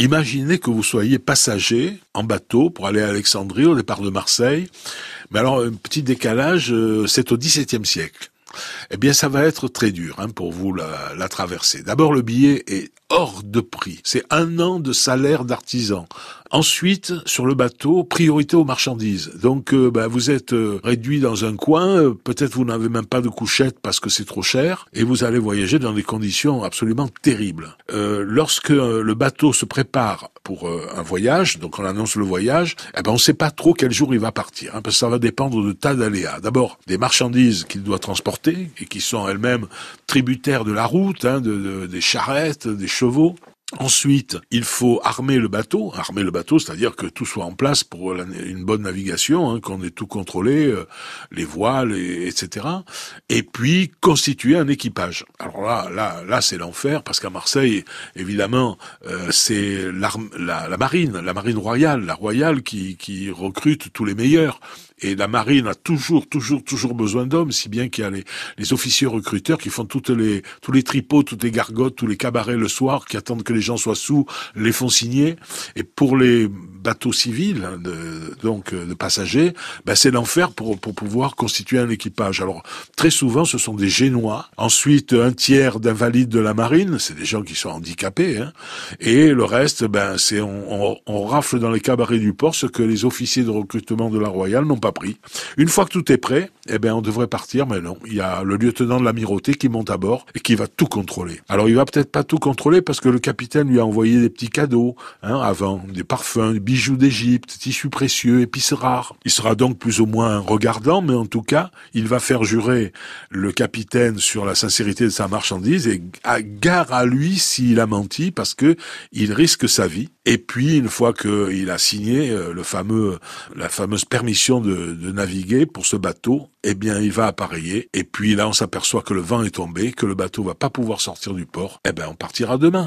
Imaginez que vous soyez passager en bateau pour aller à Alexandrie au départ de Marseille. Mais alors, un petit décalage, euh, c'est au XVIIe siècle. Eh bien, ça va être très dur hein, pour vous la, la traverser. D'abord, le billet est hors de prix. C'est un an de salaire d'artisan. Ensuite, sur le bateau, priorité aux marchandises. Donc, euh, bah, vous êtes euh, réduit dans un coin, euh, peut-être vous n'avez même pas de couchette parce que c'est trop cher, et vous allez voyager dans des conditions absolument terribles. lorsque le bateau se prépare pour un voyage, donc on annonce le voyage, eh ben on ne sait pas trop quel jour il va partir, hein, parce que ça va dépendre de tas d'aléas. D'abord, des marchandises qu'il doit transporter et qui sont elles-mêmes tributaires de la route, hein, de, des charrettes, des Ensuite, il faut armer le bateau, armer le bateau, c'est-à-dire que tout soit en place pour une bonne navigation, hein, qu'on ait tout contrôlé, euh, les voiles, etc. Et puis constituer un équipage. Alors là, là, là, c'est l'enfer parce qu'à Marseille, évidemment, euh, c'est la, la, marine, la marine royale, la royale qui, qui recrute tous les meilleurs. Et la marine a toujours, toujours, toujours besoin d'hommes, si bien qu'il y a les, les, officiers recruteurs qui font toutes les, tous les tripots, toutes les gargotes, tous les cabarets le soir, qui attendent que les gens soient sous, les font signer. Et pour les bateaux civils, hein, de, donc de passagers, ben c'est l'enfer pour, pour pouvoir constituer un équipage. Alors très souvent, ce sont des Génois. Ensuite, un tiers d'invalides de la marine, c'est des gens qui sont handicapés. Hein. Et le reste, ben c'est on, on, on rafle dans les cabarets du port ce que les officiers de recrutement de la Royale n'ont pas pris. Une fois que tout est prêt, eh bien, on devrait partir, mais non. Il y a le lieutenant de l'amirauté qui monte à bord et qui va tout contrôler. Alors, il va peut-être pas tout contrôler parce que le capitaine lui a envoyé des petits cadeaux, hein, avant, des parfums, des bijoux d'Égypte, tissus précieux, épices rares. Il sera donc plus ou moins regardant, mais en tout cas, il va faire jurer le capitaine sur la sincérité de sa marchandise et à gare à lui s'il a menti parce que il risque sa vie. Et puis, une fois qu'il a signé euh, le fameux, la fameuse permission de naviguer pour ce bateau, eh bien, il va appareiller. Et puis là, on s'aperçoit que le vent est tombé, que le bateau va pas pouvoir sortir du port. Eh ben, on partira demain.